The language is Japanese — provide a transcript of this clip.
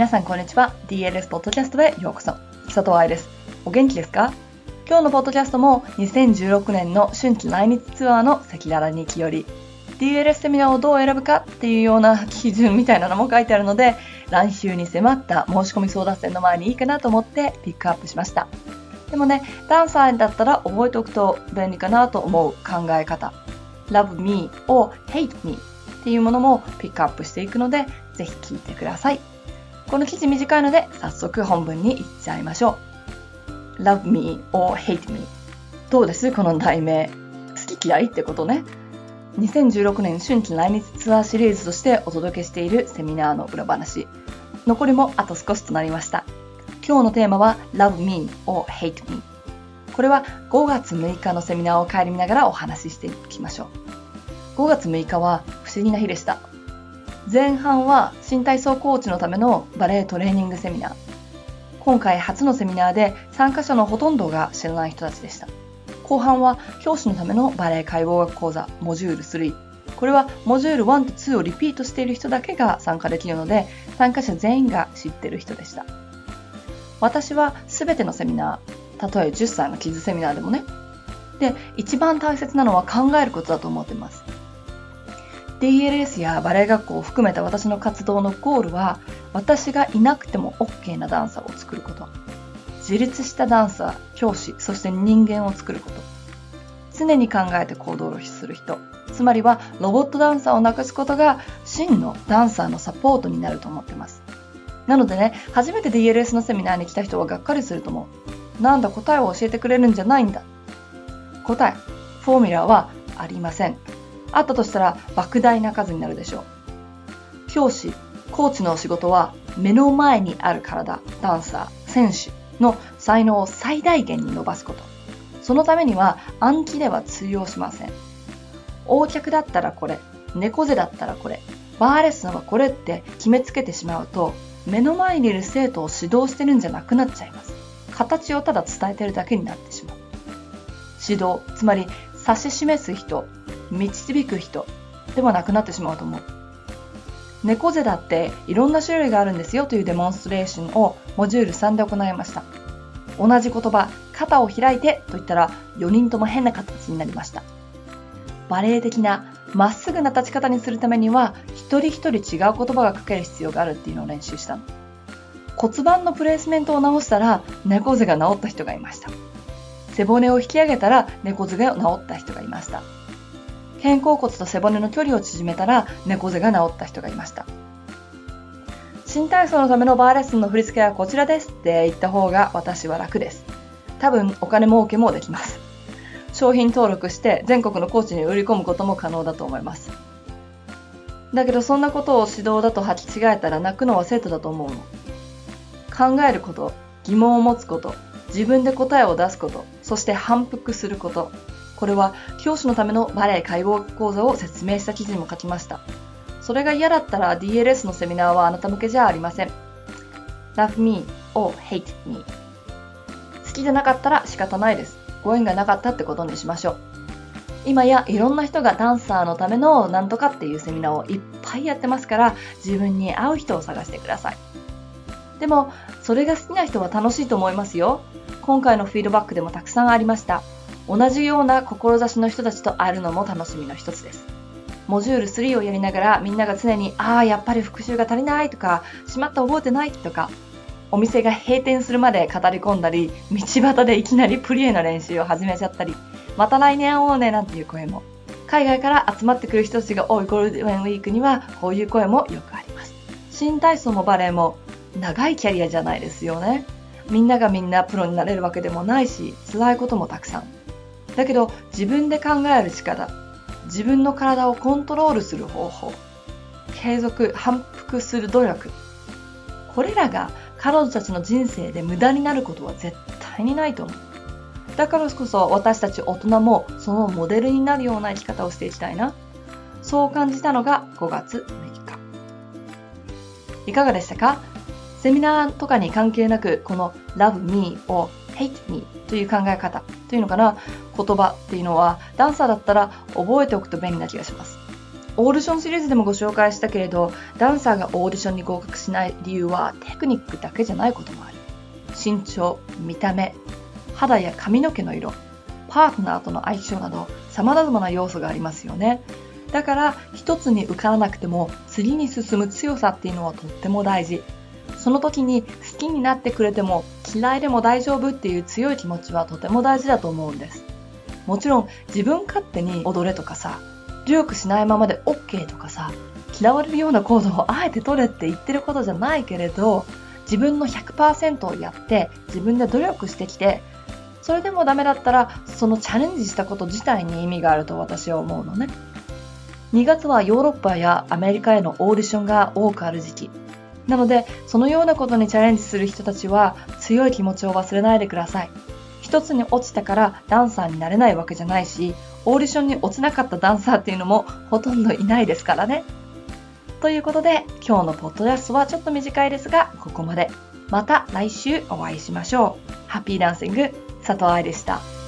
皆さんこんにちは。DLS ポッドキャストへようこそ。佐藤愛です。お元気ですか？今日のポッドキャストも2016年の春季来日ツアーの赤裸々に気より DLS セミナーをどう選ぶかっていうような基準みたいなのも書いてあるので来週に迫った申し込み争奪戦の前にいいかなと思ってピックアップしました。でもね、ダンサーだったら覚えておくと便利かなと思う考え方。Love me or hate me っていうものもピックアップしていくので、ぜひ聞いてください。この記事短いので、早速本文に行っちゃいましょう。Love me or hate me どうです？この題名。好き嫌いってことね。2016年春季来日ツアーシリーズとしてお届けしているセミナーの裏話。残りもあと少しとなりました。今日のテーマは Love me or hate me。これは5月6日のセミナーを帰り見ながらお話ししていきましょう。5月6日は不思議な日でした。前半は新体操コーチのためのバレエトレーニングセミナー。今回初のセミナーで参加者のほとんどが知らない人たちでした。後半は教師のためのバレエ解剖学講座モジュール3。これはモジュール1と2をリピートしている人だけが参加できるので参加者全員が知ってる人でした。私は全てのセミナー、たとえ10歳のキズセミナーでもね。で、一番大切なのは考えることだと思ってます。DLS やバレエ学校を含めた私の活動のゴールは私がいなくても OK なダンサーを作ること。自立したダンサー教師そして人間を作ること。常に考えて行動をする人。つまりはロボットダンサーをなくすことが真のダンサーのサポートになると思ってます。なのでね初めて DLS のセミナーに来た人はがっかりすると思う。なんだ答えを教えてくれるんじゃないんだ。答えフォーミュラはありません。あったとしたら莫大な数になるでしょう。教師、コーチの仕事は目の前にある体、ダンサー、選手の才能を最大限に伸ばすこと。そのためには暗記では通用しません。横脚だったらこれ、猫背だったらこれ、バーレッスンはこれって決めつけてしまうと、目の前にいる生徒を指導してるんじゃなくなっちゃいます。形をただ伝えてるだけになってしまう。指導、つまり指し示す人、導く人ではなくなってしまうと思う。猫背だっていろんな種類があるんですよというデモンストレーションをモジュール3で行いました。同じ言葉、肩を開いてと言ったら4人とも変な形になりました。バレエ的なまっすぐな立ち方にするためには一人一人違う言葉が書ける必要があるっていうのを練習したの。骨盤のプレイスメントを直したら猫背が治った人がいました。背骨を引き上げたら猫背が治った人がいました。肩甲骨と背骨の距離を縮めたら猫背が治った人がいました。新体操のためのバーレッスンの振り付けはこちらですって言った方が私は楽です。多分お金儲けもできます。商品登録して全国のコーチに売り込むことも可能だと思います。だけどそんなことを指導だと履き違えたら泣くのは生徒だと思うの。考えること、疑問を持つこと、自分で答えを出すこと、そして反復すること、これは教師のためのバレエ解剖講座を説明した記事にも書きました。それが嫌だったら DLS のセミナーはあなた向けじゃありません。Love me or hate me 好きじゃなかったら仕方ないです。ご縁がなかったってことにしましょう。今やいろんな人がダンサーのためのなんとかっていうセミナーをいっぱいやってますから自分に合う人を探してください。でもそれが好きな人は楽しいと思いますよ。今回のフィードバックでもたくさんありました。同じような志の人たちと会えるのも楽しみの一つです。モジュール3をやりながらみんなが常に、ああ、やっぱり復習が足りないとか、しまった覚えてないとか、お店が閉店するまで語り込んだり、道端でいきなりプリエの練習を始めちゃったり、また来年会おうねなんていう声も。海外から集まってくる人たちが多いゴールデンウィークには、こういう声もよくあります。新体操もバレエも長いキャリアじゃないですよね。みんながみんなプロになれるわけでもないし、辛いこともたくさん。だけど自分で考える力、自分の体をコントロールする方法、継続、反復する努力、これらが彼女たちの人生で無駄になることは絶対にないと思う。だからこそ私たち大人もそのモデルになるような生き方をしていきたいな。そう感じたのが5月6日。いかがでしたか？セミナーとかに関係なく、この Love Me を Hate Me という考え方というのかな言葉っていうのはダンサーだったら覚えておくと便利な気がします。オーディションシリーズでもご紹介したけれど、ダンサーがオーディションに合格しない理由はテクニックだけじゃないこともある。身長、見た目、肌や髪の毛の色、パートナーとの相性など様々な要素がありますよね。だから一つに受からなくても次に進む強さっていうのはとっても大事。その時に好きになってくれても嫌いでも大丈夫っていう強い気持ちはとても大事だと思うんです。もちろん自分勝手に踊れとかさ、努力しないままで OK とかさ、嫌われるような行動をあえて取れって言ってることじゃないけれど、自分の100%をやって自分で努力してきて、それでもダメだったらそのチャレンジしたこと自体に意味があると私は思うのね。2月はヨーロッパやアメリカへのオーディションが多くある時期。なので、そのようなことにチャレンジする人たちは強い気持ちを忘れないでください。一つに落ちたからダンサーになれないわけじゃないし、オーディションに落ちなかったダンサーっていうのもほとんどいないですからね。ということで、今日のポッドキャストはちょっと短いですが、ここまで。また来週お会いしましょう。ハッピーダンシング、佐藤愛でした。